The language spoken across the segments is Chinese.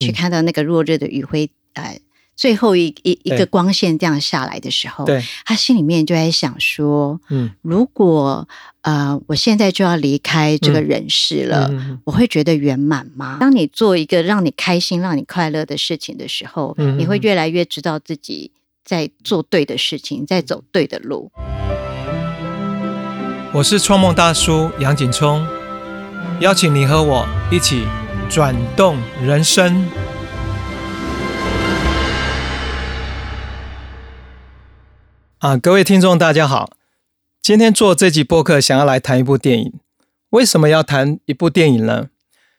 去看到那个落日的余晖，呃，最后一一一个光线这样下来的时候，对，他心里面就在想说，嗯。如果呃我现在就要离开这个嗯。人世了，我会觉得圆满吗？当你做一个让你开心、让你快乐的事情的时候，你会越来越知道自己在做对的事情，在走对的路。我是创梦大叔杨景聪，邀请你和我一起转动人生。啊，各位听众，大家好！今天做这集播客，想要来谈一部电影。为什么要谈一部电影呢？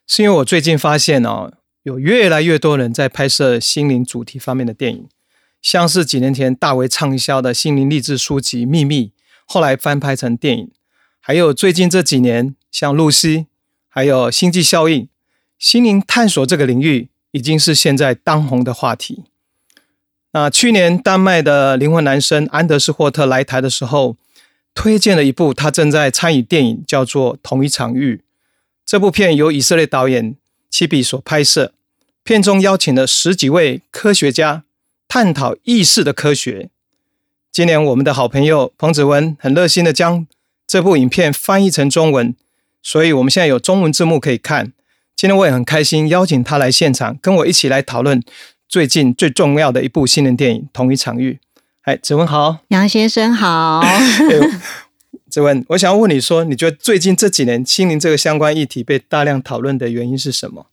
是因为我最近发现哦，有越来越多人在拍摄心灵主题方面的电影，像是几年前大为畅销的心灵励志书籍《秘密》，后来翻拍成电影。还有最近这几年，像露西，还有星际效应，心灵探索这个领域已经是现在当红的话题。那去年丹麦的灵魂男生安德斯霍特来台的时候，推荐了一部他正在参与电影，叫做《同一场域》。这部片由以色列导演七比所拍摄，片中邀请了十几位科学家探讨意识的科学。今年我们的好朋友彭子文很热心的将这部影片翻译成中文，所以我们现在有中文字幕可以看。今天我也很开心邀请他来现场，跟我一起来讨论最近最重要的一部新人电影《同一场域》。哎，子文好，杨先生好，哎子文，我想要问你说，你觉得最近这几年心灵这个相关议题被大量讨论的原因是什么？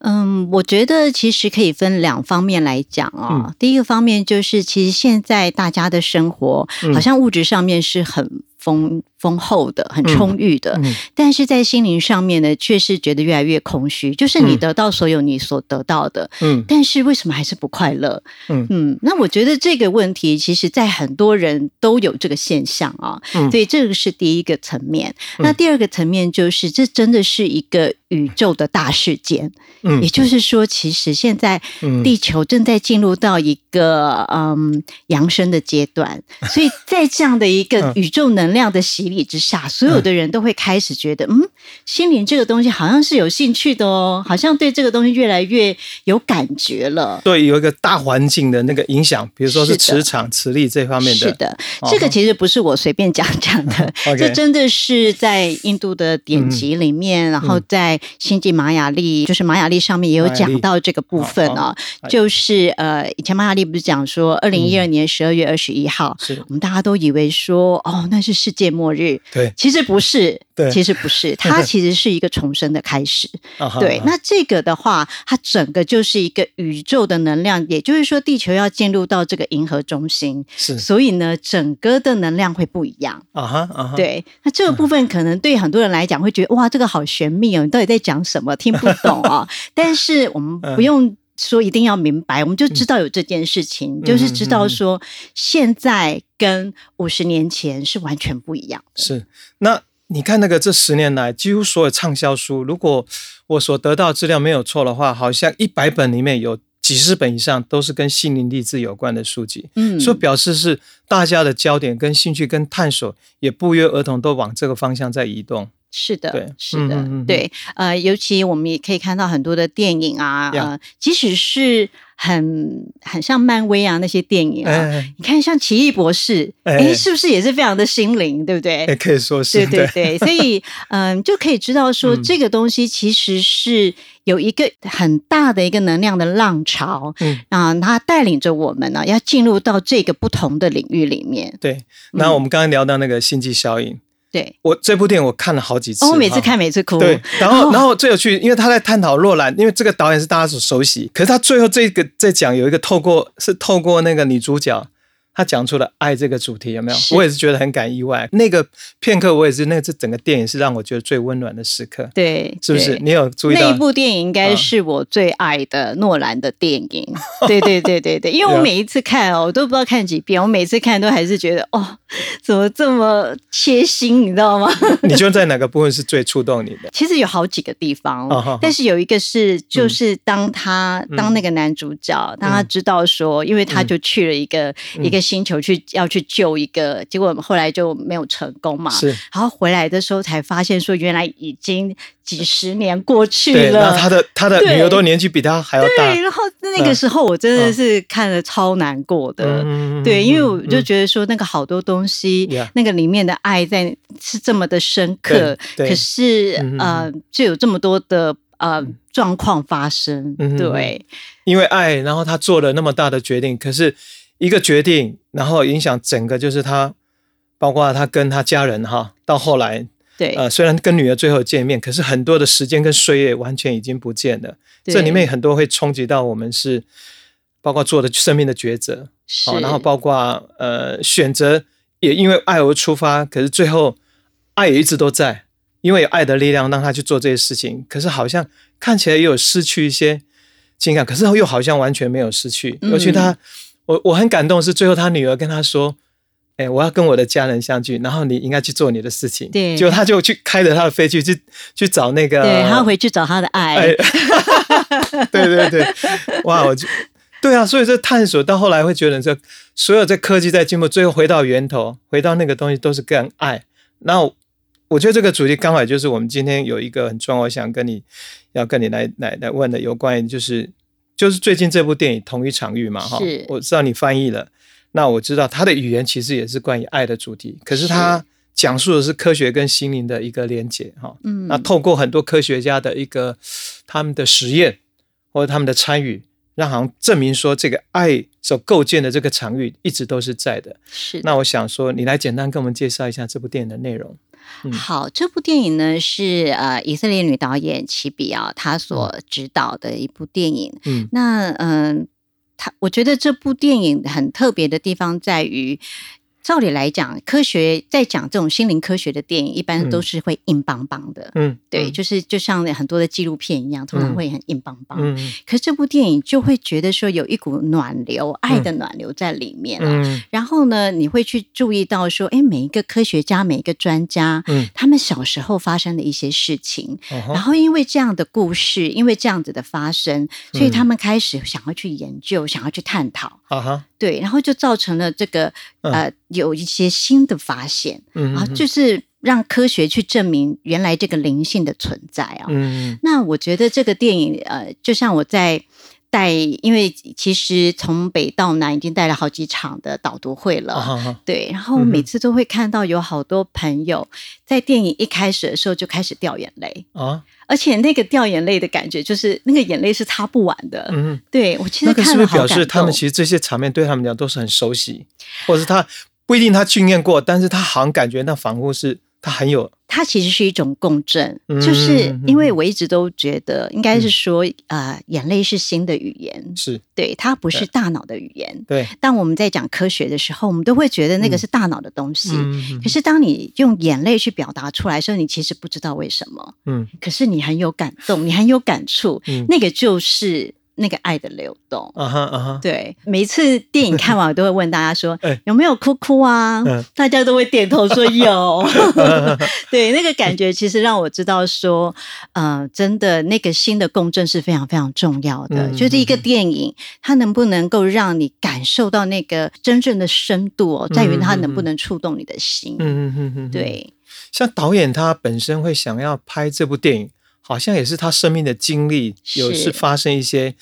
嗯，我觉得其实可以分两方面来讲啊、嗯。第一个方面就是，其实现在大家的生活嗯。好像物质上面是很丰丰厚的、很充裕的，嗯但是在心灵上面呢，却是觉得越来越空虚。就是你嗯得到所有你所得到的，嗯但是为什么还是不快乐？嗯嗯，那我觉得这个问题，其实在很多人都有这个现象啊。嗯所以这个是第一个层面。嗯那第二个层面就是，这真的是一个宇宙的大事件。嗯也就是说，其实现在嗯地球正在进入到一个嗯扬升的阶段，所以在这样的一个嗯宇宙能量的洗礼之下，所有的人都会开始觉得，嗯，心灵这个东西好像是有兴趣的哦，好像对这个东西越来越有感觉了。对，有一个大环境的那个影响，比如说是磁场、磁力这方面的。是的，哦。这个其实不是我随便讲讲的 这真的是在印度的典籍里面，然后在星际玛雅历，就是玛雅历上面也有讲到这个部分啊、就是呃，以前玛雅历不是讲说，二零一二年十二月二十一号，是。我们大家都以为说，哦，那是世界末日。对，其实不是，对其实不是，它其实是一个重生的开始。对，那这个的话，它整个就是一个宇宙的能量，也就是说，地球要进入到这个银河中心，是所以呢，整个的能量会不一样。啊哈啊哈，对，那这个部分可能对很多人来讲会觉得哇，这个好玄秘哦，你到底在讲什么？听不懂啊、但是我们不用。说一定要明白，我们就知道有这件事情，就是知道说现在跟五十年前是完全不一样的。是。那你看那个这十年来，几乎所有畅销书，如果我所得到的资料没有错的话，好像一百本里面有几十本以上都是跟心灵励志有关的书籍。嗯所以表示是大家的焦点跟兴趣跟探索也不约而同都往这个方向在移动。是的，对是的，嗯嗯嗯嗯对，呃，尤其我们也可以看到很多的电影啊，即使是很很像漫威啊那些电影啊，哎你看像奇异博士，哎哎，是不是也是非常的心灵，对不对？也可以说是对对对，所以嗯，就可以知道说，嗯这个东西其实是有一个很大的一个能量的浪潮，嗯啊，它带领着我们呢，要进入到这个不同的领域里面。对。那我们刚刚聊到那个星际效应，对，我这部电影我看了好几次，哦，我每次看每次哭。对，然后然后最有趣，因为他在探讨洛兰，因为这个导演是大家所熟悉，可是他最后这个在讲有一个透过是透过那个女主角，她讲出了爱这个主题，有没有？我也是觉得很感意外。那个片刻，我也是那这整个电影是让我觉得最温暖的时刻，对，是不是？你有注意到那一？部电影应该啊是我最爱的诺兰的电影，对对对对对，因为我 每一次看哦，我都不知道看几遍，我每次看都还是觉得哦，怎么这么贴心，你知道吗？你觉得在哪个部分是最触动你的？其实有好几个地方，但是有一个是，就是当他、嗯当那个男主角，当他知道说，因为他就去了一个、嗯一个星球去要去救一个，结果后来就没有成功嘛。是，然后回来的时候才发现说，原来已经几十年过去对，了。那他的他的女儿都年纪比他还要大。对，，然后那个时候我真的是看了超难过的。嗯对，因为我就觉得说，那个好多东西那个里面的爱在是这么的深刻，可是嗯呃，就有这么多的呃状况发生。嗯。对，因为爱，然后他做了那么大的决定，可是一个决定，然后影响整个就是他，包括他跟他家人哈，到后来对，呃，虽然跟女儿最后见面，可是很多的时间跟岁月完全已经不见了。对这里面很多会冲击到我们是，包括做的生命的抉择，是，好，然后包括呃选择也因为爱而出发，可是最后爱也一直都在，因为有爱的力量让他去做这些事情，可是好像看起来也有失去一些情感，可是又好像完全没有失去。嗯尤其他，我我很感动是最后他女儿跟他说。哎，我要跟我的家人相聚，然后你应该去做你的事情。对结果他就去开着他的飞机去去找那个，对，他要回去找他的爱。哎，对对对，哇，我就对啊，所以这探索到后来会觉得，这所有这科技在进步，最后回到源头，回到那个东西都是跟爱。那我觉得这个主题刚好就是我们今天有一个很重要，我想跟你要跟你来来来问的，有关于就是就是最近这部电影《同一场域》嘛，哈，我知道你翻译了，那我知道它的语言其实也是关于爱的主题，可是它讲述的是科学跟心灵的一个连结，哈，嗯那透过很多科学家的一个他们的实验或者他们的参与，让好像证明说这个爱所构建的这个场域一直都是在的。是那我想说，你来简单跟我们介绍一下这部电影的内容。嗯好，这部电影呢是呃以色列女导演齐比奥她所指导的一部电影。嗯那嗯，她我觉得这部电影很特别的地方在于。照理来讲，科学在讲这种心灵科学的电影，一般都嗯是会硬邦邦的，嗯，对，嗯。就是就像很多的纪录片一样，通常嗯。会很硬邦邦。嗯可是这部电影就会觉得说有一股暖流，爱的暖流在里面啊。嗯。然后呢，你会去注意到说，哎，每一个科学家、每一个专家，嗯。他们小时候发生的一些事情，然后因为这样的故事，因为这样子的发生，所以嗯。他们开始想要去研究，想要去探讨，啊哈，对，然后就造成了这个嗯呃有一些新的发现啊，嗯嗯就是让科学去证明原来这个灵性的存在啊。嗯那我觉得这个电影，呃，就像我在带，因为其实从北到南已经带了好几场的导读会了。啊对，然后我每次都会看到有好多朋友在电影一开始的时候就开始掉眼泪，啊，而且那个掉眼泪的感觉，就是那个眼泪是擦不完的。嗯，对我其那个是实看不是表示。他们其实这些场面对他们讲都是很熟悉，或者是他不一定他训练过，但是他好像感觉那仿佛是他很有它其实是一种共振，嗯就是嗯因为我一直都觉得，应该是说，呃，眼泪是新的语言，是。对，它不是大脑的语言。对，当我们在讲科学的时候，我们都会觉得那个是大脑的东西。嗯。可是当你用眼泪去表达出来的时候，你其实不知道为什么，嗯。可是你很有感动，你很有感触，嗯。那个就是那个爱的流动。啊哈啊哈，对，每一次电影看完，我都会问大家说 哎有没有哭哭啊？嗯大家都会点头说有。对，那个感觉其实让我知道说，呃，真的那个心的共振是非常非常重要的。嗯就是一个电影，它能不能够让你感受到那个真正的深度哦，在于它能不能触动你的心。嗯嗯嗯嗯，对，像导演他本身会想要拍这部电影，好像也是他生命的经历，有是发生一些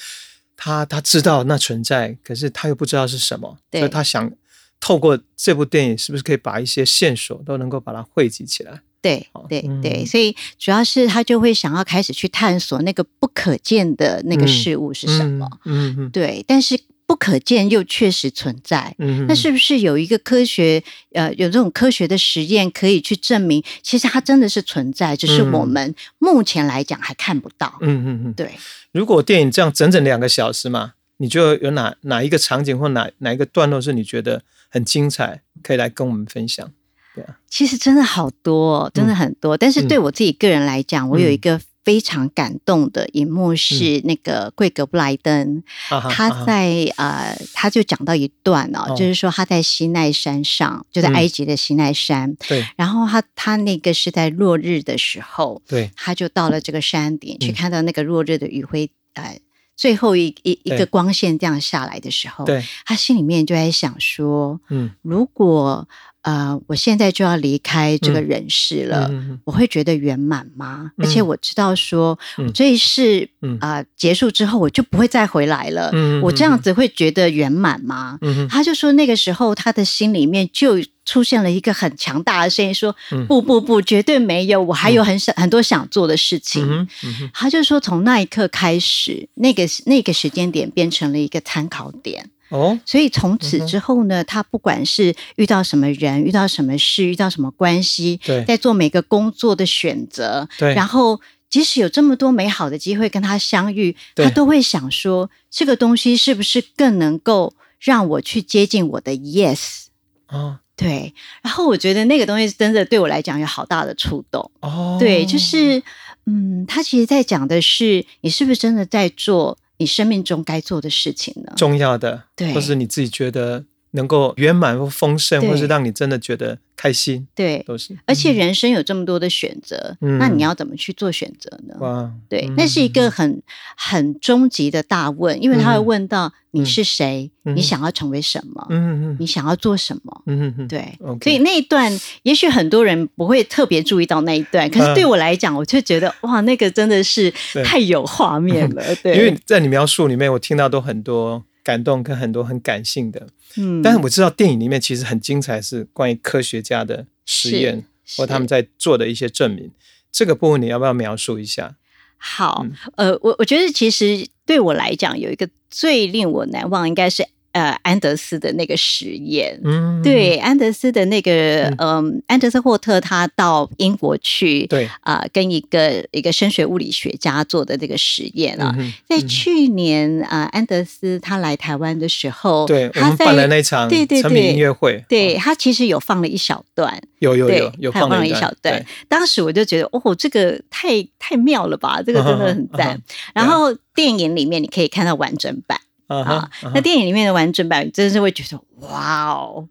他他知道那存在，可是他又不知道是什么，对。所以他想透过这部电影，是不是可以把一些线索都能够把它汇集起来？对对嗯。对，所以主要是他就会想要开始去探索那个不可见的那个嗯。事物是什么。嗯嗯。对，但是不可见又确实存在。嗯，那是不是有一个科学呃有这种科学的实验可以去证明，其实它真的是存在，只是嗯我们目前来讲还看不到。嗯嗯嗯，对，如果电影这样整整两个小时嘛，你就有哪哪一个场景或哪哪一个段落是你觉得很精彩，可以来跟我们分享？对啊其实真的好多、哦，真的很多。但是对我自己个人来讲，我有一个非常感动的一幕是那个贵格布莱登，他在呃，他就讲到一段哦，哦。就是说他在西奈山上，就在嗯。埃及的西奈山，对。然后他他那个是在落日的时候，对，他就到了这个山顶，去嗯看到那个落日的余晖，呃，最后一一一个光线这样下来的时候，对，他心里面就在想说，嗯，如果呃我现在就要离开这个人世了，嗯我会觉得圆满吗？嗯而且我知道说，嗯我这一世嗯啊、呃结束之后，我就不会再回来了。嗯我这样子会觉得圆满吗？嗯他就说，那个时候他的心里面就出现了一个很强大的声音，说：“嗯不不不，绝对没有，我还有很想、很多想做的事情。他就说，从那一刻开始，那个那个时间点变成了一个参考点。哦，所以从嗯此之后呢，他不管是遇到什么人、遇到什么事、遇到什么关系，对。在做每个工作的选择，对。然后即使有这么多美好的机会跟他相遇，对。他都会想说，这个东西是不是更能够让我去接近我的 yes？哦。对，然后我觉得那个东西真的对我来讲有好大的触动。哦，对，就是嗯，他其实在讲的是，你是不是真的在做你生命中该做的事情呢？重要的，对或是你自己觉得能够圆满或丰盛，或是让你真的觉得开心，对，都是。而且人生有这么多的选择，嗯。那你要怎么去做选择呢？哇，对，嗯。那是一个很很终极的大问，因为他会问到你是谁，嗯。你想要成为什么，嗯嗯你想要做什么。嗯嗯嗯，对。所以那一段，也许很多人不会特别注意到那一段，可是对我来讲，我就觉得哇，那个真的是太有画面了。对，因为在你描述里面，我听到都很多感动跟很多很感性的，嗯但是我知道电影里面其实很精彩，是关于科学家的实验或他们在做的一些证明。这个部分你要不要描述一下？好，嗯呃，我我觉得其实对我来讲，有一个最令我难忘，应该是呃安德斯的那个实验。嗯，对，安德斯的那个，嗯，安德斯霍特他到英国去，对。啊、跟一个一个声学物理学家做的这个实验啊，嗯在去年啊、安德斯他来台湾的时候，对，他在们办了那场对对对音乐会，对哦他其实有放了一小段，有有有有他放了一一小段对，当时我就觉得，哦，这个太太妙了吧，这个真的很赞。然后电影里面你可以看到完整版啊那电影里面的完整版，真的是会觉得哇哦。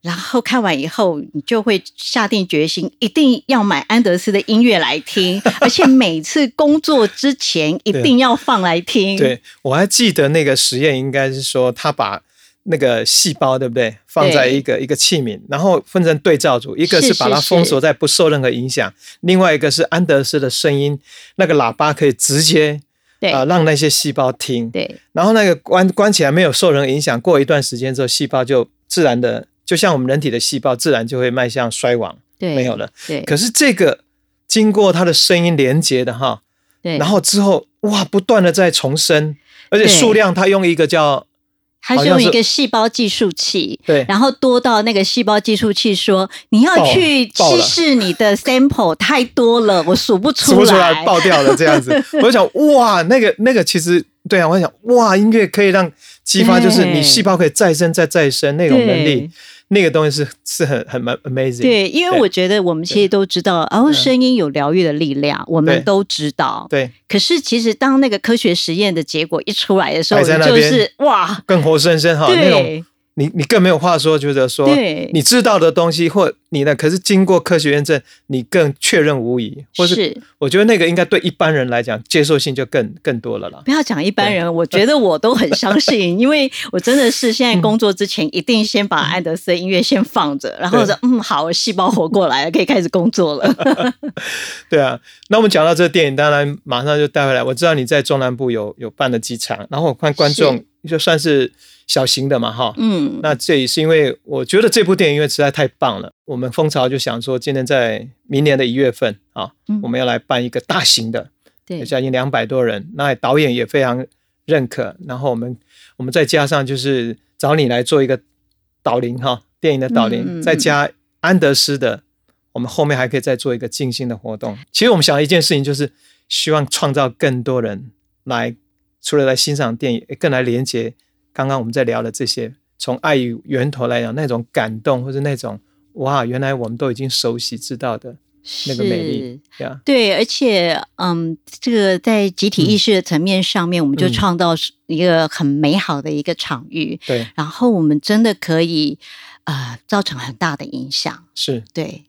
然后看完以后，你就会下定决心，一定要买安德斯的音乐来听，而且每次工作之前一定要放来听。对，我还记得那个实验，应该是说他把那个细胞，对不对，放在一个一个器皿，然后分成对照组，一个是是把它封锁在不受任何影响，另外一个是安德斯的声音，那个喇叭可以直接对。啊、让那些细胞听，对。然后那个关关起来没有受人影响，过一段时间之后，细胞就自然的，就像我们人体的细胞，自然就会迈向衰亡，对，没有了。对，可是这个经过它的声音连接的哈，对，然后之后哇，不断的在重生，而且对。数量它用一个叫它是用一个细胞计数器，对。然后多到那个细胞计数器说你要去稀释你的 sample 太多了，我数不出数不出来。爆掉了这样子。我就想哇，那个那个其实对啊，我想哇，音乐可以让激发，就是你细胞可以再生再再生那种能力，那个东西是是很很蛮 amazing。对，因为我觉得我们其实都知道，然后声音有疗愈的力量，我们都知道。对，可是其实当那个科学实验的结果一出来的时候，就是哇，更活生生哈，那种对你你更没有话说，觉得说你知道的东西或你呢，可是经过科学验证，你更确认无疑，或是是。我觉得那个应该对一般人来讲接受性就更更多了啦。不要讲一般人，我觉得我都很相信，因为我真的是现在工作之前一定先把安德斯的音乐先放着，然后说嗯好，我细胞活过来了，可以开始工作了。对啊，那我们讲到这个电影，当然马上就带回来。我知道你在中南部有有办了几场，然后我看观众就算是小型的嘛，哈。嗯，那这也是因为我觉得这部电影因为实在太棒了，我们蜂巢就想说，今年在明年的一月份啊，嗯我们要来办一个大型的，对有将近两百多人，那导演也非常认可，然后我们我们再加上就是找你来做一个导聆哈，电影的导聆，嗯嗯嗯再加安德斯的，我们后面还可以再做一个静心的活动。其实我们想的一件事情就是希望创造更多人来，除了来欣赏电影，更来连接刚刚我们在聊的这些，从爱与源头来讲那种感动，或是那种哇，原来我们都已经熟悉知道的那个美丽。对，而且，嗯，这个在集体意识的层面上面，我们就嗯创造一个很美好的一个场域，对，然后我们真的可以，呃，造成很大的影响。是。对，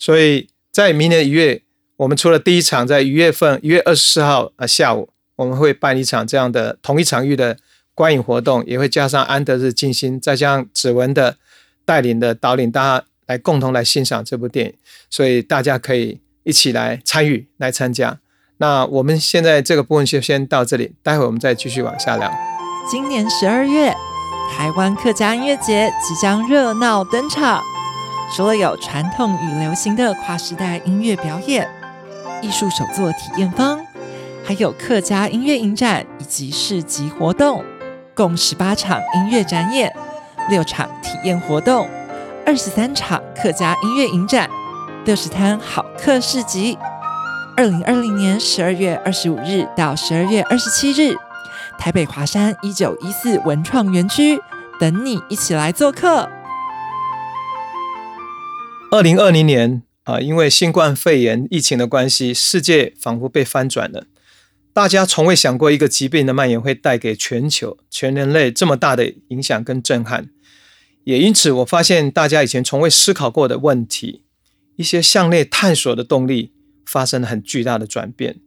所以在明年一月，我们除了第一场在一月份一月二十四号啊下午我们会办一场这样的同一场域的观影活动，也会加上安德日静心，再加上指纹的带领的导领，大家来共同来欣赏这部电影，所以大家可以一起来参与来参加。那我们现在这个部分就先到这里，待会我们再继续往下聊。今年十二月，台湾客家音乐节即将热闹登场。除了有传统与流行的跨时代音乐表演、艺术手作体验坊，还有客家音乐影展以及市集活动，共十八场音乐展演、六场体验活动、二十三场客家音乐影展、六十摊好客市集。二零二零年十二月二十五日到十二月二十七日，台北华山一九一四文创园区等你一起来做客。二零二零年啊，因为新冠肺炎疫情的关系，世界仿佛被翻转了。大家从未想过一个疾病的蔓延会带给全球、全人类这么大的影响跟震撼。也因此，我发现大家以前从未思考过的问题，一些向内探索的动力发生了很巨大的转变。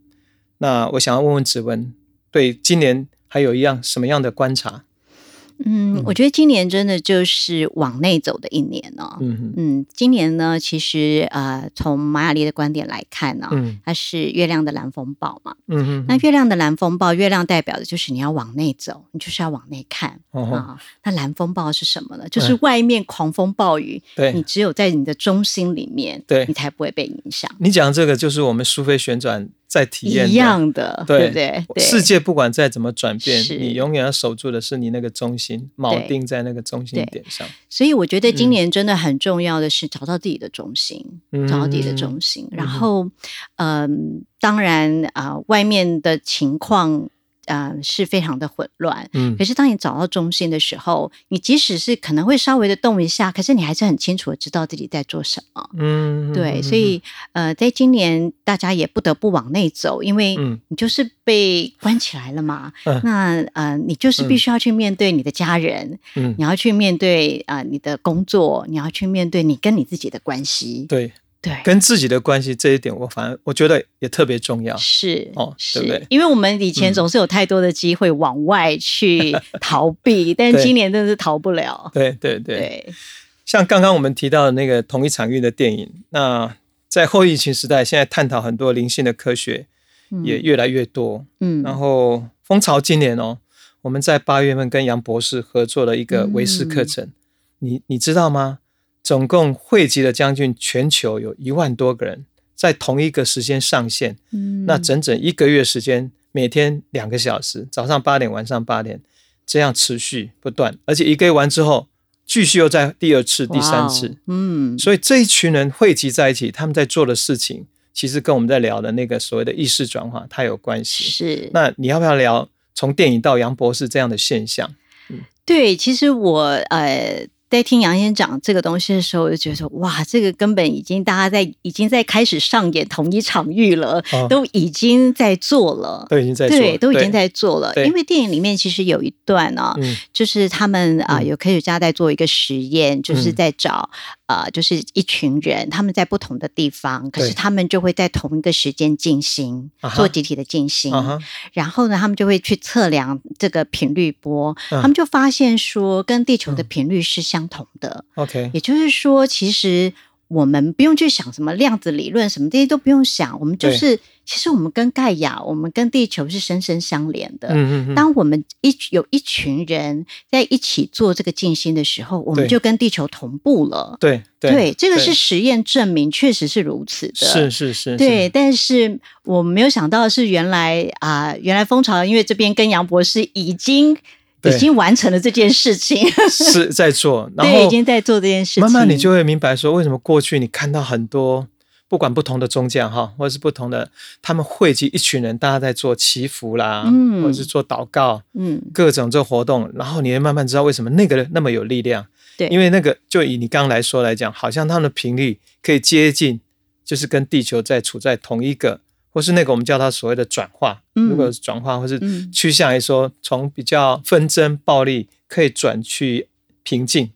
那我想要问问子文，对今年还有一样什么样的观察？嗯，我觉得今年真的就是往内走的一年哦。嗯嗯，今年呢，其实呃，从马雅丽的观点来看呢，它是月亮的蓝风暴嘛。嗯嗯。那月亮的蓝风暴，月亮代表的就是你要往内走，你就是要往内看啊。那蓝风暴是什么呢？就是外面狂风暴雨，对你只有在你的中心里面，对你才不会被影响。你讲这个就是我们苏菲旋转。在体验一样的，对不对？世界不管再怎么转变，你永远要守住的是你那个中心，锚定在那个中心点上。所以我觉得今年真的很重要的是找到自己的中心，找到自己的中心。然后，嗯，当然啊，外面的情况。呃，是非常的混乱。嗯，可是当你找到中心的时候，你即使是可能会稍微的动一下，可是你还是很清楚的知道自己在做什么。嗯，对，所以呃，在今年大家也不得不往内走，因为你就是被关起来了嘛。那呃，你就是必须要去面对你的家人，嗯，你要去面对啊你的工作，你要去面对你跟你自己的关系。对。对，跟自己的关系这一点，我反而我觉得也特别重要。是哦，对不对？因为我们以前总是有太多的机会往外去逃避，但今年真的是逃不了。对对对，像刚刚我们提到的那个同一场域的电影，那在后疫情时代，现在探讨很多灵性的科学也越来越多。嗯，然后蜂巢今年哦，我们在八月份跟杨博士合作了一个维师课程，你你知道吗？总共汇集了将近全球有一万多个人，在同一个时间上线。嗯，那整整一个月时间，每天两个小时，早上八点，晚上八点，这样持续不断。而且一个月完之后，继续又在第二次、第三次。嗯，所以这一群人汇集在一起，他们在做的事情，其实跟我们在聊的那个所谓的意识转化，它有关系。是。那你要不要聊从电影到杨博士这样的现象？嗯，对，其实我呃。在听杨先讲这个东西的时候，我就觉得哇，这个根本已经大家在已经在开始上演同一场域了，都已经在做了，都已经在对，都已经在做了。因为电影里面其实有一段呢，就是他们啊有科学家在做一个实验，就是在找啊，就是一群人他们在不同的地方，可是他们就会在同一个时间进行做集体的进行，然后呢，他们就会去测量这个频率波，他们就发现说跟地球的频率是相。相同的，OK，也就是说，其实我们不用去想什么量子理论，什么这些都不用想，我们就是，其实我们跟盖亚，我们跟地球是深深相连的。嗯嗯当我们一有一群人在一起做这个静心的时候，我们就跟地球同步了。对对，这个是实验证明，确实是如此的。是是是，对。但是我没有想到的是，原来啊，原来蜂巢因为这边跟杨博士已经。已经完成了这件事情，是 在做，然后已经在做这件事情。慢慢你就会明白说，为什么过去你看到很多不管不同的宗教哈，或者是不同的，他们汇集一群人，大家在做祈福啦，嗯，或者是做祷告，嗯，各种这活动，然后你会慢慢知道为什么那个那么有力量。对，因为那个就以你刚刚来说来讲，好像他们的频率可以接近，就是跟地球在处在同一个。或是那个我们叫它所谓的转化，如果转化或是趋向来说，从比较纷争暴力可以转去平静，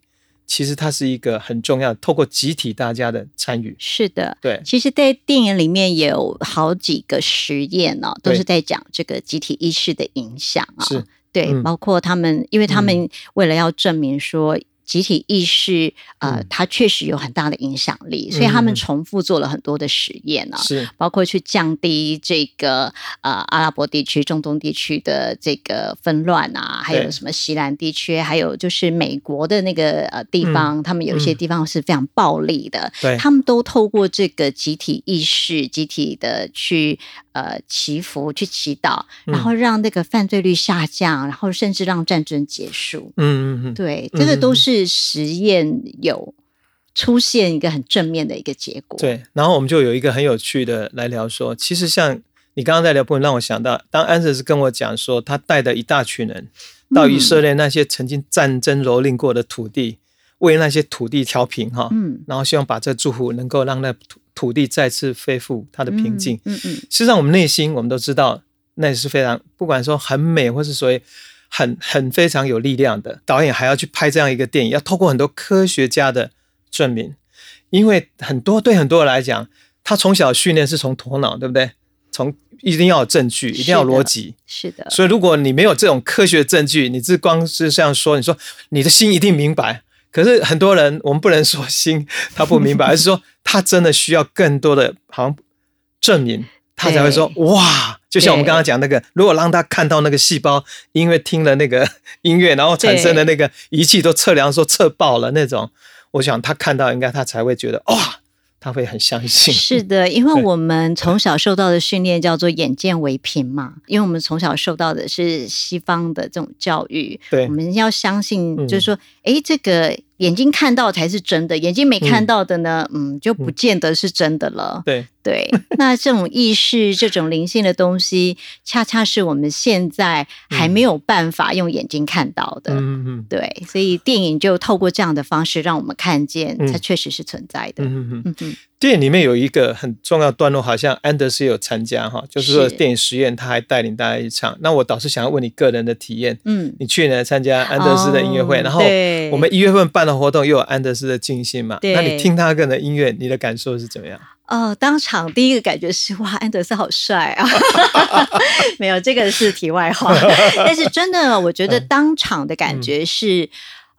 其实它是一个很重要，透过集体大家的参与。是的，对，其实，在电影里面有好几个实验哦，都是在讲这个集体意识的影响啊。是，对，嗯包括他们，因为他们为了要证明说。集体意识，呃嗯，它确实有很大的影响力，所以他们嗯。重复做了很多的实验呢、是包括去降低这个呃阿拉伯地区、中东地区的这个纷乱啊，还有什么西南地区，还有就是美国的那个呃地方，他们有一些嗯。地方是非常暴力的，对，他们都透过这个集体意识、集体的去呃祈福、去祈祷，嗯然后让那个犯罪率下降，然后甚至让战争结束。嗯嗯嗯，对，嗯这个都是实验有出现一个很正面的一个结果。，对。然后我们就有一个很有趣的来聊说，其实像你刚刚在聊部分，让我想到，当安德斯跟我讲说，他带的一大群人到以色列那些曾经战争蹂躏过的土地，为那些土地调平哈，嗯，然后希望把这祝福能够让那土土地再次恢复它的平静。嗯嗯，事实上，我们内心我们都知道，那也是非常不管说很美，或是所谓很很非常有力量的。导演还要去拍这样一个电影，要透过很多科学家的证明，因为很多对很多人来讲，他从小训练是从头脑，对不对？从一定要有证据，一定要有逻辑。是的，所以，如果你没有这种科学证据，你只光是这样说，你说你的心一定明白。可是很多人，我们不能说心 他不明白，而是说他真的需要更多的好像证明，他才会说哇。就像我们刚刚讲那个，如果让他看到那个细胞，因为听了那个 音乐，然后产生的那个仪器都测量说测爆了那种，我想他看到应该他才会觉得哇，他会很相信。是的，因为我们从小受到的训练叫做眼见为凭嘛，因为我们从小受到的是西方的这种教育，对。我们要相信，嗯。就是说，诶，这个眼睛看到才是真的，眼睛没看到的呢，嗯，就不见得是真的了。对，对，那这种意识、这种灵性的东西，恰恰是我们现在还没有办法用眼睛看到的。嗯嗯嗯对，所以电影就透过这样的方式，让我们看见嗯它确实是存在的。嗯嗯嗯。电影里面有一个很重要的段落，好像安德斯有参加哈，就是说是电影实验他还带领大家一唱。那我倒是想要问你个人的体验，嗯，你去年参加安德斯的音乐会，哦然后我们一月份办的活动又有安德斯的进行嘛，那你听他个人的音乐，你的感受是怎么样？哦，当场第一个感觉是哇，安德斯好帅啊！没有，这个是题外话。但是真的，我觉得嗯当场的感觉是。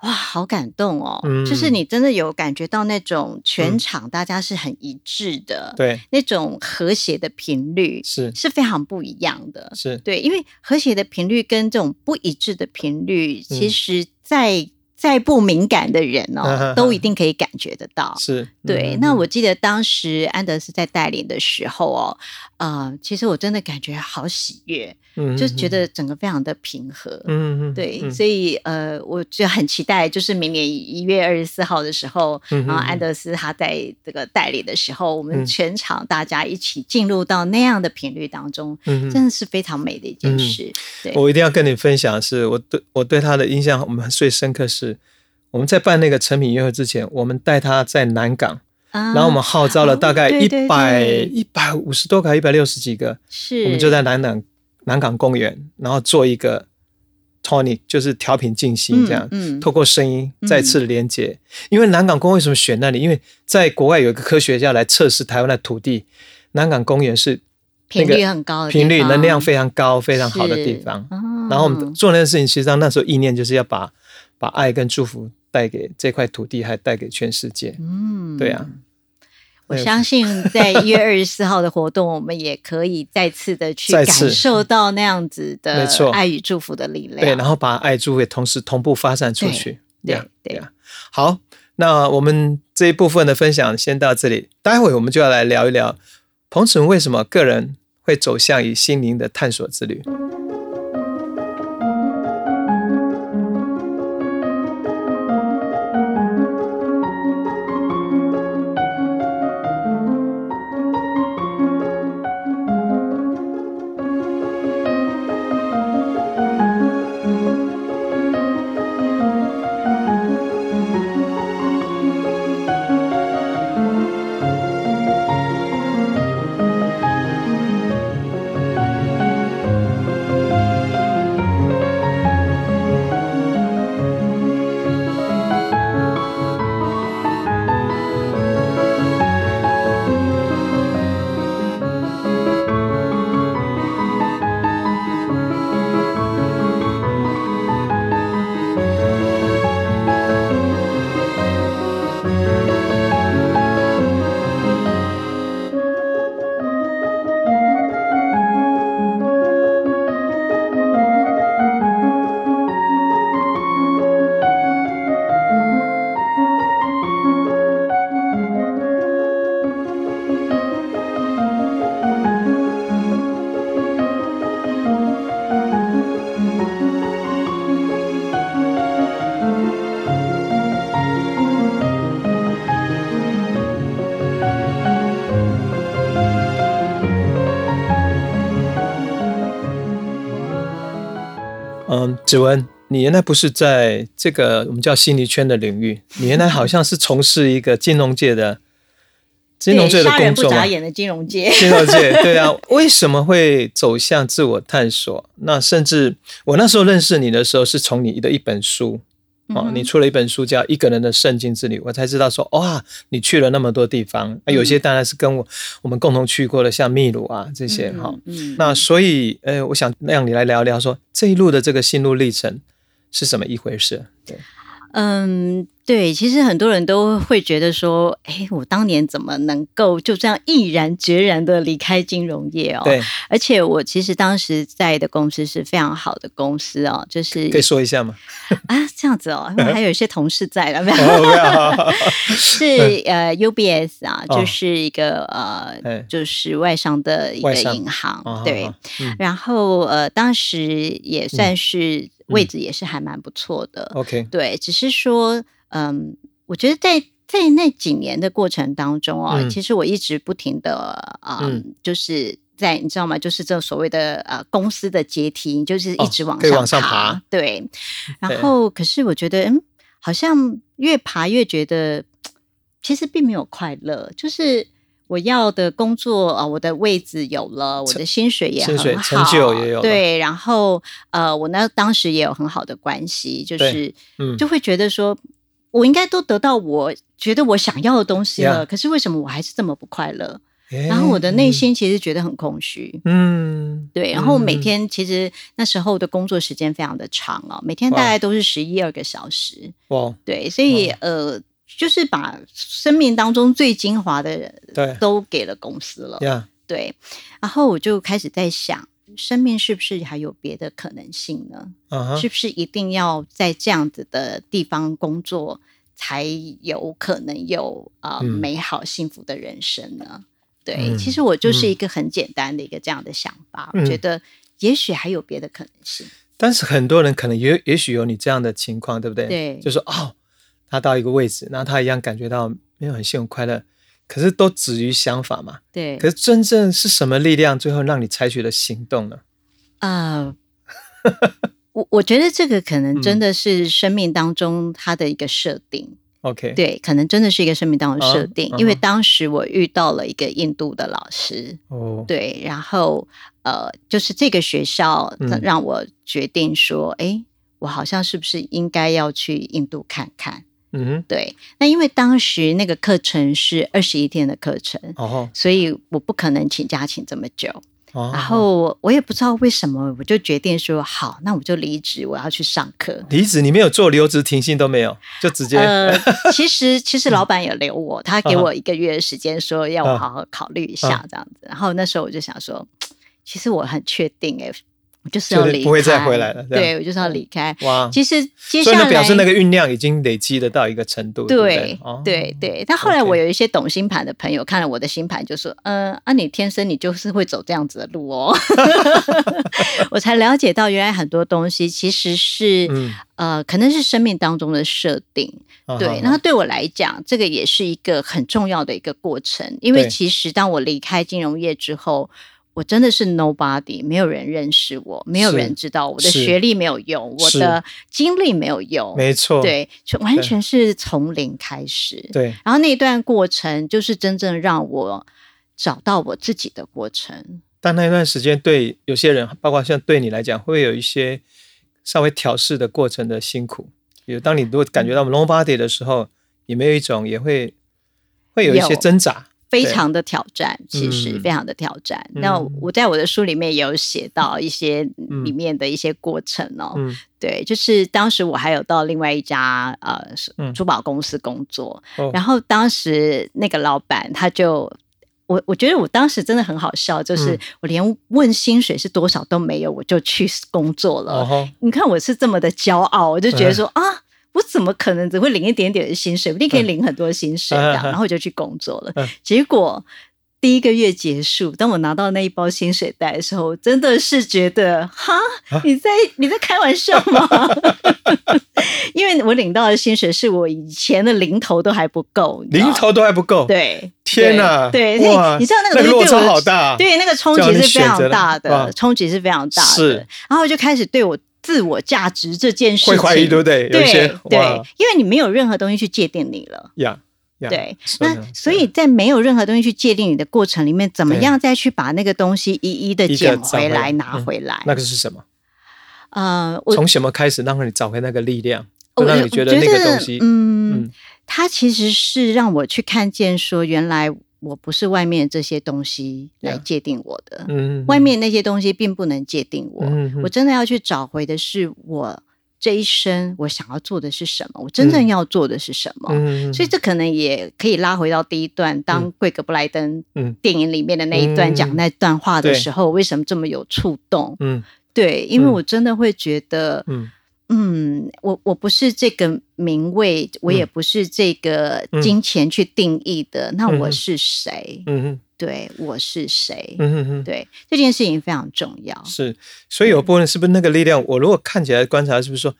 哇，好感动哦！嗯就是你真的有感觉到那种全场大家是很一致的，对，那种和谐的频率是。是非常不一样的。是，对，因为和谐的频率跟这种不一致的频率，嗯。其实在再不敏感的人哦都一定可以感觉得到。是，对，嗯那我记得当时安德斯在带领的时候哦，呃，其实我真的感觉好喜悦，嗯就觉得整个非常的平和。嗯嗯对，嗯。所以呃，我就很期待，就是明年一月二十四号的时候，嗯然后安德斯他在这个代理的时候，我嗯。们全场大家一起进入到那样的频率当中，嗯真的是非常美的一件事。对，我一定要跟你分享的是，我对我对他的印象，我们最深刻是，我们在办那个成品音乐会之前，我们带他在南港，然然后我们号召了大概一百一百五十多个，一百六十几个，是，我们就在南港南港公园，然后做一个 tonic，就是调频静心这样，嗯。嗯透过声音再次连接。因为南港公为什么选那里？因为在国外有一个科学家来测试台湾的土地，南港公园是频率很高的频率能量非常高、非常好的地方。哦。然后我们做那件事情，实际上那时候意念就是要把把爱跟祝福带给这块土地，还带给全世界。嗯对啊，我相信在一月二十四号的活动，我们也可以再次的去感受到那样子的爱与祝福的力量。对，然后把爱祝福也同时同步发散出去。对对 yeah 好，那我们这一部分的分享先到这里，待会我们就要来聊一聊彭楚为什么个人会走向以心灵的探索之旅。子文，你原来不是在这个我们叫心理圈的领域，你原来好像是从事一个金融界的金融界的工作嘛？眼的金融界，金融界，对啊。为什么会走向自我探索？那甚至我那时候认识你的时候，是从你的一本书。哦，你出了一本书叫《一个人的圣经之旅》，我才知道说哇，你去了那么多地方，有些当然是跟我我们共同去过的，像秘鲁啊这些哈。那所以，呃，我想让你来聊聊说这一路的这个心路历程是什么一回事？对。嗯，对，其实很多人都会觉得说，哎，我当年怎么能够就这样毅然决然的离开金融业哦？对，而且我其实当时在的公司是非常好的公司哦，就是可以说一下吗？啊，这样子哦，还有一些同事在了，没有？是呃，UBS 啊，就是一个呃，就是外商的一个银行，对，然后呃，当时也算是。位置也是还蛮不错的，OK，对，只是说，嗯，我觉得在在那几年的过程当中啊，其实我一直不停的啊，就是在你知道吗？就是这所谓的呃公司的阶梯，就是一直往上爬，对。然后，可是我觉得，嗯，好像越爬越觉得，其实并没有快乐，就是。我要的工作啊，我的位置有了，我的薪水也很好，成就也有。对，然后呃，我呢当时也有很好的关系，就是就会觉得说，我应该都得到我觉得我想要的东西了，可是为什么我还是这么不快乐？然后我的内心其实觉得很空虚。嗯，对。然后每天其实那时候的工作时间非常的长哦，每天大概都是十一二个小时。哇，对，所以呃。就是把生命当中最精华的人，对，都给了公司了。对，然后我就开始在想，生命是不是还有别的可能性呢？是不是一定要在这样子的地方工作，才有可能有啊美好幸福的人生呢？对，其实我就是一个很简单的一个这样的想法，我觉得也许还有别的可能性。但是很多人可能也也许有你这样的情况，对不对？对，就说哦。他到一个位置，那他一样感觉到没有很幸福快乐，可是都止于想法嘛。对。可是真正是什么力量，最后让你采取了行动呢？啊，我我觉得这个可能真的是生命当中它的一个设定。OK。对，可能真的是一个生命当中设定，因为当时我遇到了一个印度的老师。哦。对，然后呃，就是这个学校让我决定说，哎，我好像是不是应该要去印度看看？嗯，对。那因为当时那个课程是二十一天的课程，哦，所以我不可能请假请这么久。然后我也不知道为什么，我就决定说好，那我就离职，我要去上课。离职？你没有做留职停薪都没有，就直接？呃，其实其实老板也留我，他给我一个月的时间，说要我好好考虑一下这样子。然后那时候我就想说，其实我很确定哎。我就是要离开，不会再回来了。对，我就是要离开。哇，其实接下来表示那个酝酿已经累积的到一个程度。对，对，对。但后来我有一些懂星盘的朋友看了我的星盘，就说：“嗯，啊，你天生你就是会走这样子的路哦。”我才了解到，原来很多东西其实是呃，可能是生命当中的设定。对，然后对我来讲，这个也是一个很重要的一个过程，因为其实当我离开金融业之后。我真的是 nobody，没有人认识我，没有人知道我的学历没有用，我的经历没有用，没错，对，就完全是从零开始。对，然后那段过程就是真正让我找到我自己的过程。但那一段时间对有些人，包括像对你来讲，会有一些稍微调试的过程的辛苦。比如当你如果感觉到 nobody 的时候，有没有一种也会会有一些挣扎？非常的挑战，其实非常的挑战。那我在我的书里面也有写到一些里面的一些过程哦。对，就是当时我还有到另外一家呃珠宝公司工作，然后当时那个老板他就我我觉得我当时真的很好笑，就是我连问薪水是多少都没有，我就去工作了。你看我是这么的骄傲，我就觉得说啊。我怎么可能只会领一点点的薪水？我一定可以领很多薪水的，然后我就去工作了。结果第一个月结束，当我拿到那一包薪水袋的时候，真的是觉得哈，你在你在开玩笑吗？因为我领到的薪水是我以前的零头都还不够，零头都还不够。对，天哪，对，哇，你知道那个落差好大，对，那个冲击是非常大的，冲击是非常大的。是，然后就开始对我。自我价值这件事情，会怀疑对不对？对对，因为你没有任何东西去界定你了。呀。对，那所以在没有任何东西去界定你的过程里面，怎么样再去把那个东西一一的捡回来、拿回来？那个是什么？呃，我从什么开始让你找回那个力量？让你觉得那个东西，嗯，它其实是让我去看见，说原来我不是外面这些东西来界定我的，嗯，外面那些东西并不能界定我，我真的要去找回的是我。这一生我想要做的是什么？我真正要做的是什么？所以这可能也可以拉回到第一段，当贵格布莱登电影里面的那一段讲那段话的时候，为什么这么有触动？嗯，对，因为我真的会觉得，嗯。嗯，我我不是这个名位，我也不是这个金钱去定义的。那我是谁？嗯哼，对，我是谁？嗯哼哼，对，这件事情非常重要。是，所以有部分是不是那个力量？我如果看起来观察，是不是说，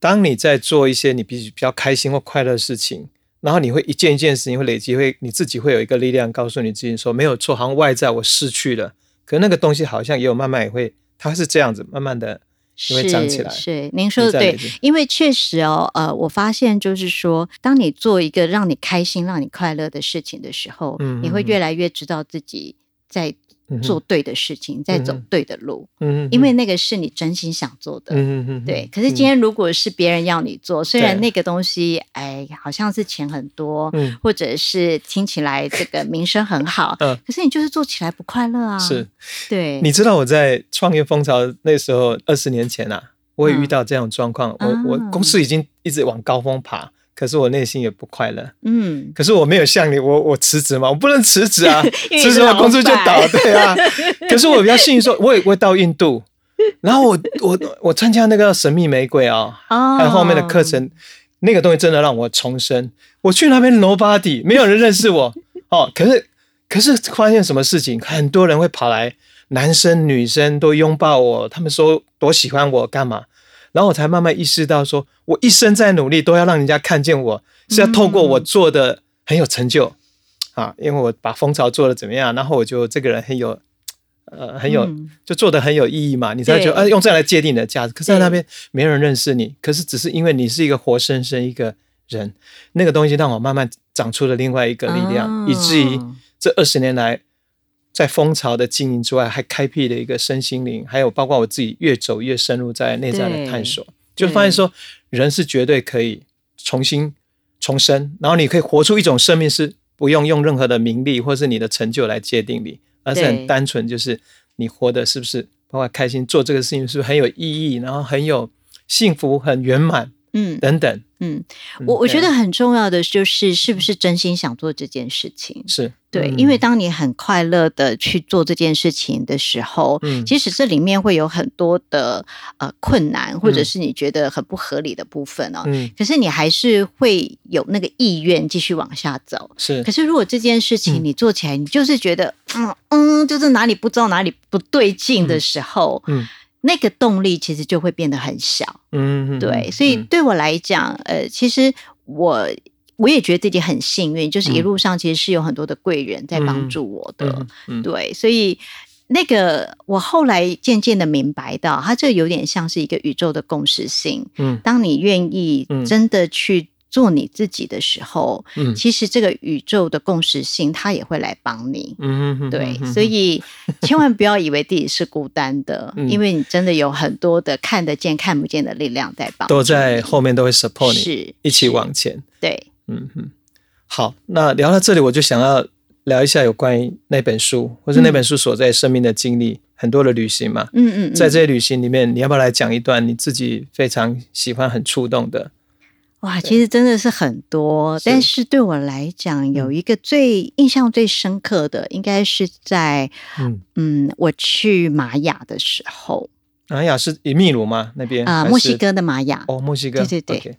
当你在做一些你比比较开心或快乐的事情，然后你会一件一件事情会累积，会你自己会有一个力量告诉你自己说没有错，好像外在我失去了，可那个东西好像也有慢慢也会，它是这样子慢慢的。是是，您说的对，因为确实哦，呃，我发现就是说，当你做一个让你开心、让你快乐的事情的时候，你会越来越知道自己在。做对的事情，在走对的路，嗯，因为那个是你真心想做的，嗯嗯对。可是今天如果是别人要你做，虽然那个东西，哎，好像是钱很多，嗯，或者是听起来这个名声很好，嗯，可是你就是做起来不快乐啊。是，对。你知道我在创业风潮那时候，二十年前啊，我也遇到这样状况，我我公司已经一直往高峰爬。可是我内心也不快乐，嗯，可是我没有像你，我我辞职嘛，我不能辞职啊，辞职我公司就倒，对啊。可是我比较幸运，说我也会到印度，然后我我我参加那个神秘玫瑰啊，还有后面的课程，那个东西真的让我重生。我去那边 nobody，没有人认识我 哦。可是可是发现什么事情，很多人会跑来，男生女生都拥抱我，他们说多喜欢我干嘛？然后我才慢慢意识到，说我一生在努力，都要让人家看见我，是要透过我做的很有成就啊，因为我把蜂巢做的怎么样，然后我就这个人很有，呃，很有，就做的很有意义嘛，你才觉得，啊，用这样来界定你的价值。可是在那边没人认识你，可是只是因为你是一个活生生一个人，那个东西让我慢慢长出了另外一个力量，以至于这二十年来。在蜂巢的经营之外，还开辟了一个身心灵，还有包括我自己越走越深入在内在的探索，就发现说人是绝对可以重新重生，然后你可以活出一种生命，是不用用任何的名利或是你的成就来界定你，而是很单纯，就是你活的是不是包括开心做这个事情是不是很有意义，然后很有幸福、很圆满，嗯，等等。嗯，我我觉得很重要的就是是不是真心想做这件事情，是。对，因为当你很快乐的去做这件事情的时候，嗯，即使这里面会有很多的呃困难，或者是你觉得很不合理的部分哦，嗯，可是你还是会有那个意愿继续往下走，是。可是如果这件事情你做起来，你就是觉得嗯嗯，就是哪里不知道哪里不对劲的时候，嗯。那个动力其实就会变得很小，嗯，对，所以对我来讲，呃，其实我我也觉得自己很幸运，就是一路上其实是有很多的贵人在帮助我的，对，所以那个我后来渐渐的明白到，它这有点像是一个宇宙的共识性，嗯，当你愿意真的去。做你自己的时候，嗯，其实这个宇宙的共识性，它也会来帮你，嗯，对，所以千万不要以为自己是孤单的，因为你真的有很多的看得见、看不见的力量在帮，都在后面都会 support 你，是一起往前，对，嗯哼。好，那聊到这里，我就想要聊一下有关于那本书，或是那本书所在生命的经历，很多的旅行嘛，嗯嗯，在这些旅行里面，你要不要来讲一段你自己非常喜欢、很触动的？哇，其实真的是很多，但是对我来讲，有一个最印象最深刻的，应该是在嗯嗯，我去玛雅的时候。玛雅是以秘鲁吗？那边啊，墨西哥的玛雅。哦，墨西哥，对对对。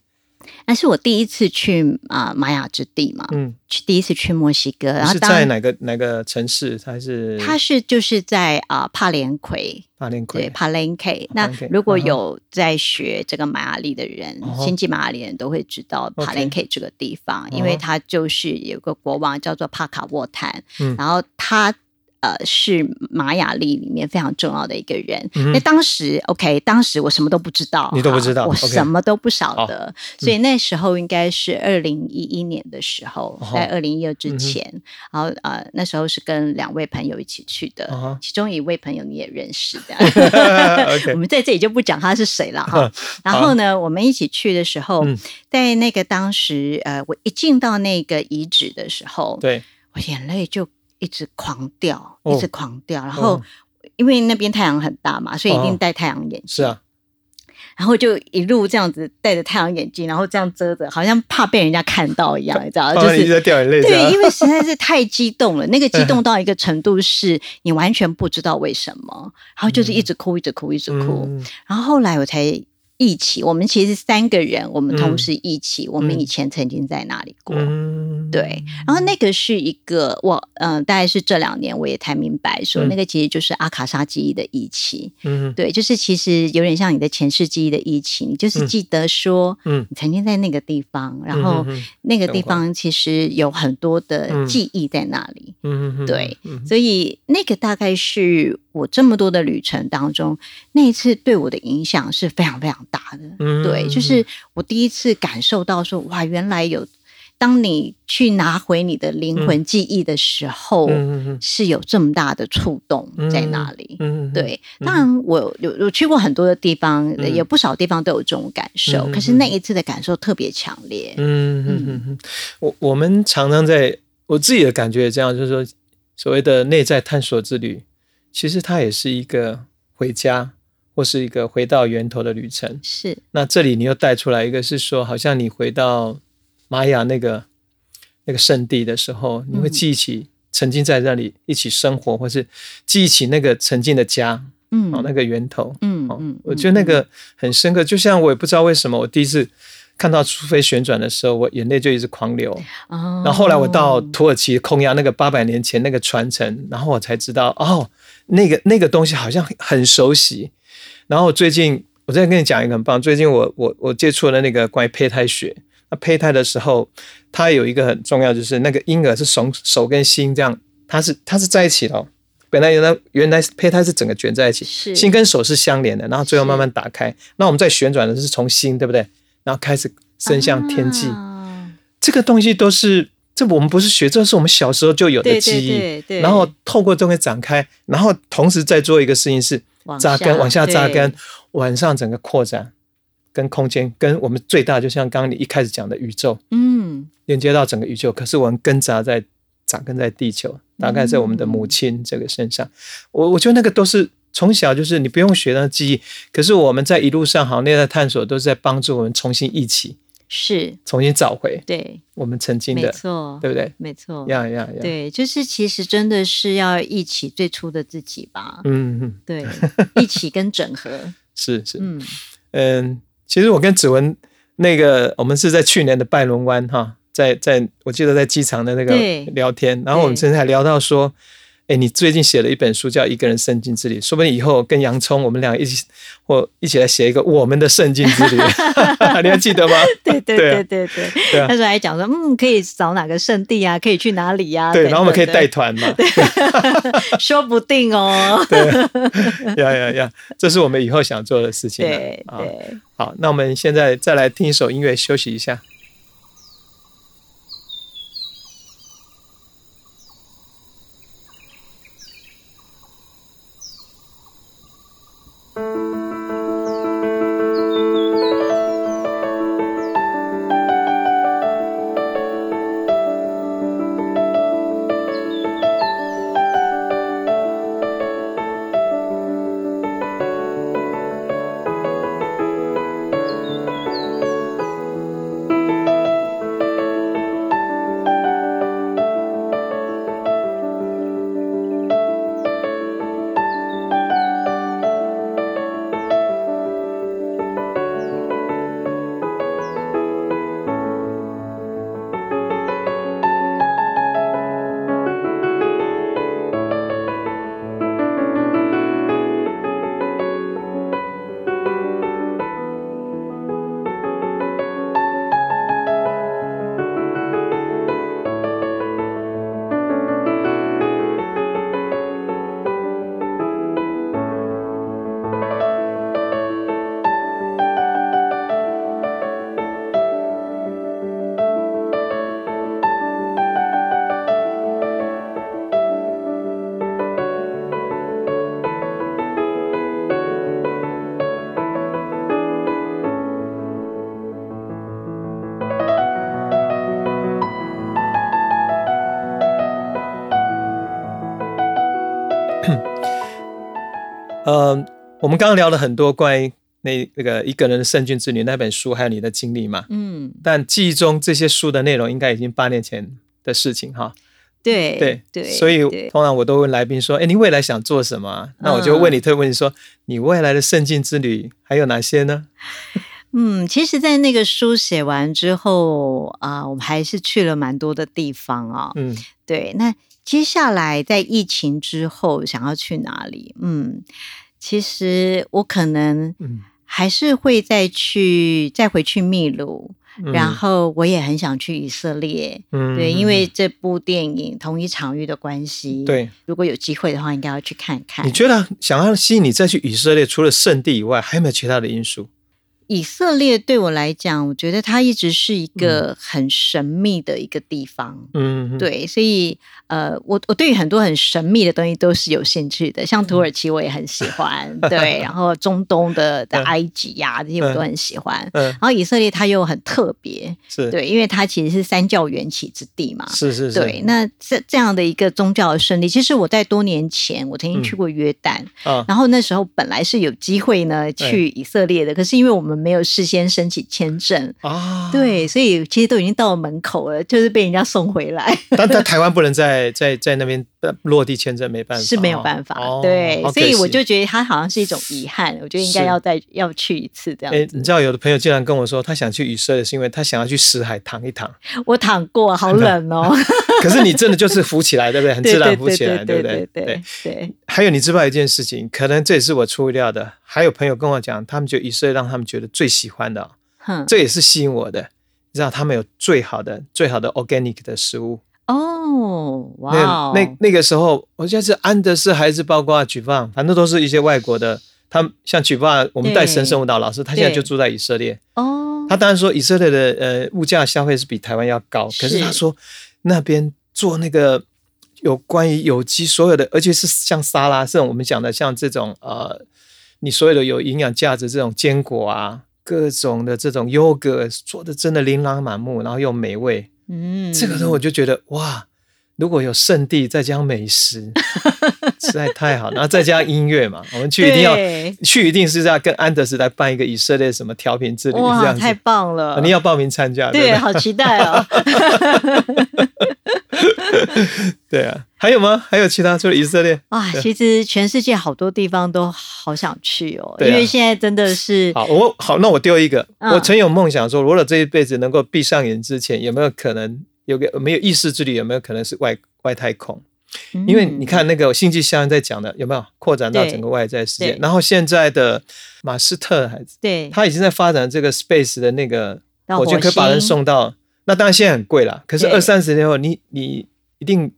那是我第一次去啊玛雅之地嘛，嗯，去第一次去墨西哥，然后是在哪个哪个城市？还是？它是就是在啊帕连奎，帕连奎，对帕连奎。那如果有在学这个玛雅历的人，星际玛雅历人都会知道帕连奎这个地方，因为它就是有个国王叫做帕卡沃坦，然后他呃是玛雅历里面非常重要的一个人。那当时 OK，当时我什么都不知道，你都不知道，我什么都不晓得。所以那时候应该是二零一一年的时候，在二零一二之前，然后呃那时候是跟两位朋友一起去的，其中一位朋友你也认识的，我们在这里就不讲他是谁了哈。然后呢，我们一起去的时候，在那个当时呃，我一进到那个遗址的时候，对我眼泪就一直狂掉，一直狂掉。然后因为那边太阳很大嘛，所以一定戴太阳眼镜。是啊。然后就一路这样子戴着太阳眼镜，然后这样遮着，好像怕被人家看到一样，你知道就是在掉眼泪。对，因为实在是太激动了，那个激动到一个程度，是你完全不知道为什么，然后就是一直哭，一直哭，一直哭。然后后来我才。一起，我们其实三个人，我们同时一起。我们以前曾经在那里过？对，然后那个是一个，我嗯，大概是这两年我也才明白，说那个其实就是阿卡莎记忆的忆起。嗯，对，就是其实有点像你的前世记忆的忆起，你就是记得说，嗯，你曾经在那个地方，然后那个地方其实有很多的记忆在那里。嗯对，所以那个大概是我这么多的旅程当中，那一次对我的影响是非常非常。大的，对，就是我第一次感受到说，哇，原来有，当你去拿回你的灵魂记忆的时候，是有这么大的触动在那里。嗯对，当然我有有去过很多的地方，有不少地方都有这种感受，可是那一次的感受特别强烈。嗯嗯。嗯，我我们常常在我自己的感觉也这样，就是说，所谓的内在探索之旅，其实它也是一个回家。或是一个回到源头的旅程，是。那这里你又带出来一个，是说好像你回到玛雅那个那个圣地的时候，你会记起曾经在那里一起生活，或是记起那个曾经的家，嗯，哦，那个源头，嗯嗯，我觉得那个很深刻。就像我也不知道为什么，我第一次看到苏菲旋转的时候，我眼泪就一直狂流。哦。然后后来我到土耳其空压那个八百年前那个传承，然后我才知道，哦，那个那个东西好像很熟悉。然后最近我再跟你讲一个很棒，最近我我我接触了那个关于胚胎学。那胚胎的时候，它有一个很重要，就是那个婴儿是手手跟心这样，它是它是在一起的。本来原来原来胚胎是整个卷在一起，心跟手是相连的，然后最后慢慢打开。那我们在旋转的是从心，对不对？然后开始伸向天际。这个东西都是这我们不是学，这是我们小时候就有的记忆。然后透过这个展开，然后同时再做一个事情是。扎根往下扎根，往上整个扩展，跟空间，跟我们最大，就像刚刚你一开始讲的宇宙，嗯，连接到整个宇宙。可是我们根扎在扎根在地球，大概在我们的母亲这个身上。我我觉得那个都是从小就是你不用学那记忆，可是我们在一路上好内在探索，都是在帮助我们重新忆起。是。重新找回对。我们曾经的，没错，对不对？没错，呀呀呀！对，就是其实真的是要一起最初的自己吧。嗯嗯，对，一起跟整合。是是。嗯。嗯，其实我跟子文那个，我们是在去年的拜伦湾哈，在在我记得在机场的那个聊天，然后我们曾经还聊到说。哎，你最近写了一本书，叫《一个人圣经之旅》，说不定以后跟洋葱，我们俩一起或一起来写一个我们的圣经之旅，你还记得吗？对对对对对，那时候还讲说，嗯，可以找哪个圣地啊，可以去哪里呀？对，然后我们可以带团嘛，说不定哦。对，呀呀呀，这是我们以后想做的事情。对对，好，那我们现在再来听一首音乐，休息一下。呃，我们刚刚聊了很多关于那那个一个人的圣经之旅那本书，还有你的经历嘛。嗯，但记忆中这些书的内容应该已经八年前的事情哈。对对对，所以通常我都问来宾说：“哎，你未来想做什么啊？”那我就问你，特问你说：“你未来的圣境之旅还有哪些呢嗯，其实，在那个书写完之后啊、我们还是去了蛮多的地方啊、？”嗯对，那接下来在疫情之后想要去哪里？嗯，其实我可能嗯还是会再去再回去秘鲁，嗯然后我也很想去以色列。嗯对，因为这部电影同一场域的关系，，对，如果有机会的话，应该要去看看。你觉得想要吸引你再去以色列，除了圣地以外，还有没有其他的因素？以色列对我来讲，我觉得它一直是一嗯。个很神秘的一个地方。嗯，对，所以呃，我我对于很多很神秘的东西都是有兴趣的，像土耳其我也很喜欢，对，然后中东的 的嗯。埃及呀、这些我都很喜欢。嗯，然后以色列它又很特别，是，对，因为它其实是三教缘起之地嘛。是是是，对，那这这样的一个宗教的胜利，其实我在多年前我曾经嗯。去过约旦，啊，然后那时候本来是有机会呢去以色列的，可是因为我们没有事先申请签证，啊，，对，所以其实都已经到了门口了，就是被人家送回来，但在台湾不能在在在那边呃落地签证，没办法，是没有办法。哦对，所以我就觉得它好像是一种遗憾，我觉得应该要再要去一次这哎，样子。你知道有的朋友竟然跟我说，他想去以色列，是因为他想要去死海躺一躺。我躺过，好冷哦。可是你真的就是浮起来，对不对？很自然浮起来，对不对？对对对，还有你知不知道一件事情？可能这也是我出意料的。还有朋友跟我讲，他们觉得以色列让他们觉得最喜欢的这也是吸引我的。你知道他们有最好的、最好的 organic 的食物。哦，哇那哦，那那个时候，我记得是安德斯还是包括举放，反正都是一些外国的。他们像举放，我们带神圣舞蹈老师，他现在就住在以色列。哦，他当然说以色列的呃物价消费是比台湾要高，可是是他说那边做那个有关于有机所有的，而且是像沙拉这种我们讲的像这种呃，你所有的有营养价值这种坚果啊，各种的这种优格做的真的琳琅满目，然后又美味，嗯，这个时候我就觉得哇。如果有圣地，再加上美食，实在太好。然后再加上音乐嘛，我们去一定要去，一定是要跟安德斯来办一个以色列什么调频之旅这，样子。太棒了！啊你要报名参加，对对，不好期待哦。对？对啊，还有吗？还有其他除了以色列？啊，其实全世界好多地方都好想去哦，啊因为现在真的是好，我好，那我丢一个。嗯我曾有梦想说，如果这一辈子能够闭上眼之前，有没有可能有个没有意识之旅？有没有可能是外外太空？因为你看那个星际效应在讲的，有没有扩展到整个外在世界？然后现在的马斯特还对他已经在发展这个 space 的那个到火箭，可以把人星送到。那当然现在很贵了，可是二三十年后，你你一定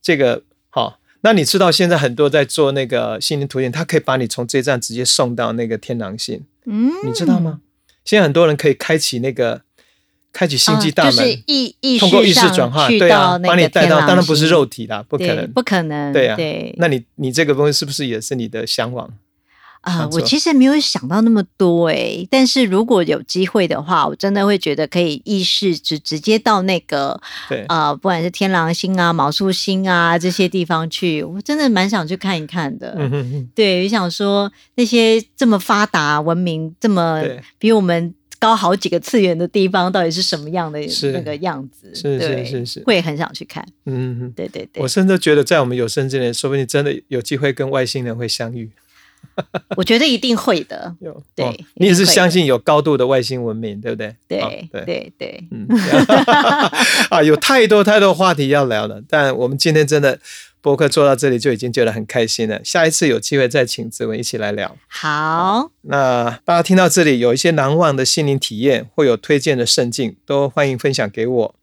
这个好。那你知道现在很多在做那个心灵图鉴，它可以把你从这站直接送到那个天狼星，嗯，你知道吗？现在很多人可以开启那个开启星际大门，啊就是意意通过意识转化，去对啊把你带到，当然不是肉体啦，不可能，不可能，对啊对，那你你这个东西是不是也是你的向往？啊我其实没有想到那么多诶，但是如果有机会的话，我真的会觉得可以意识直直接到那个对，呃，不管是天狼星啊、毛树星啊这些地方去，我真的蛮想去看一看的。嗯哼哼，对，我想说那些这么发达、文明这么比我们高好几个次元的地方，到底是什么样的那个样子？是是对是是会很想去看。嗯。对对对我，甚至觉得，在我们有生之年，说不定真的有机会跟外星人会相遇。我觉得一定会的。有，对哦你也是相信有高度的外星文明，对不对？哦对对，对对，嗯，啊，有太多太多话题要聊了，但我们今天真的博客做到这里就已经觉得很开心了。下一次有机会再请子文一起来聊。好，那大家听到这里有一些难忘的心灵体验，或有推荐的圣境，都欢迎分享给我。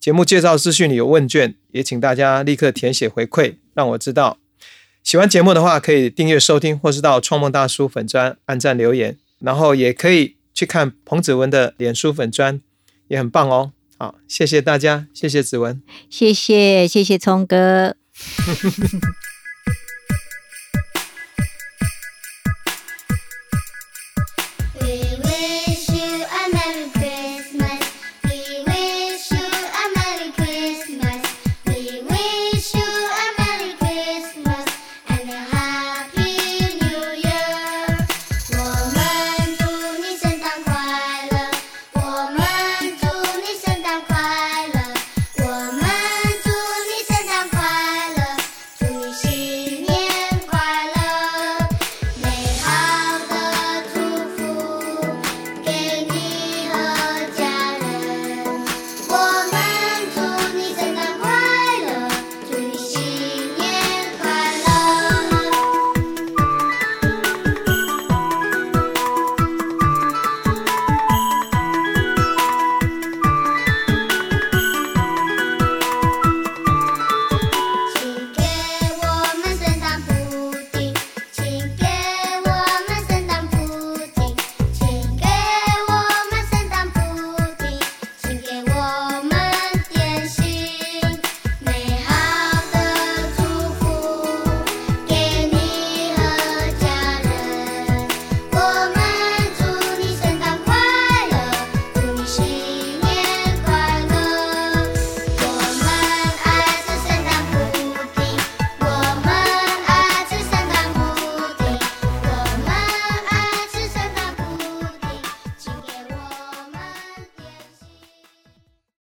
节目介绍资讯里有问卷，也请大家立刻填写回馈，让我知道。喜欢节目的话，可以订阅收听，或是到创梦大叔粉砖按赞留言，然后也可以去看彭子文的脸书粉砖，也很棒哦。好，谢谢大家，谢谢子文。谢谢谢谢聪哥。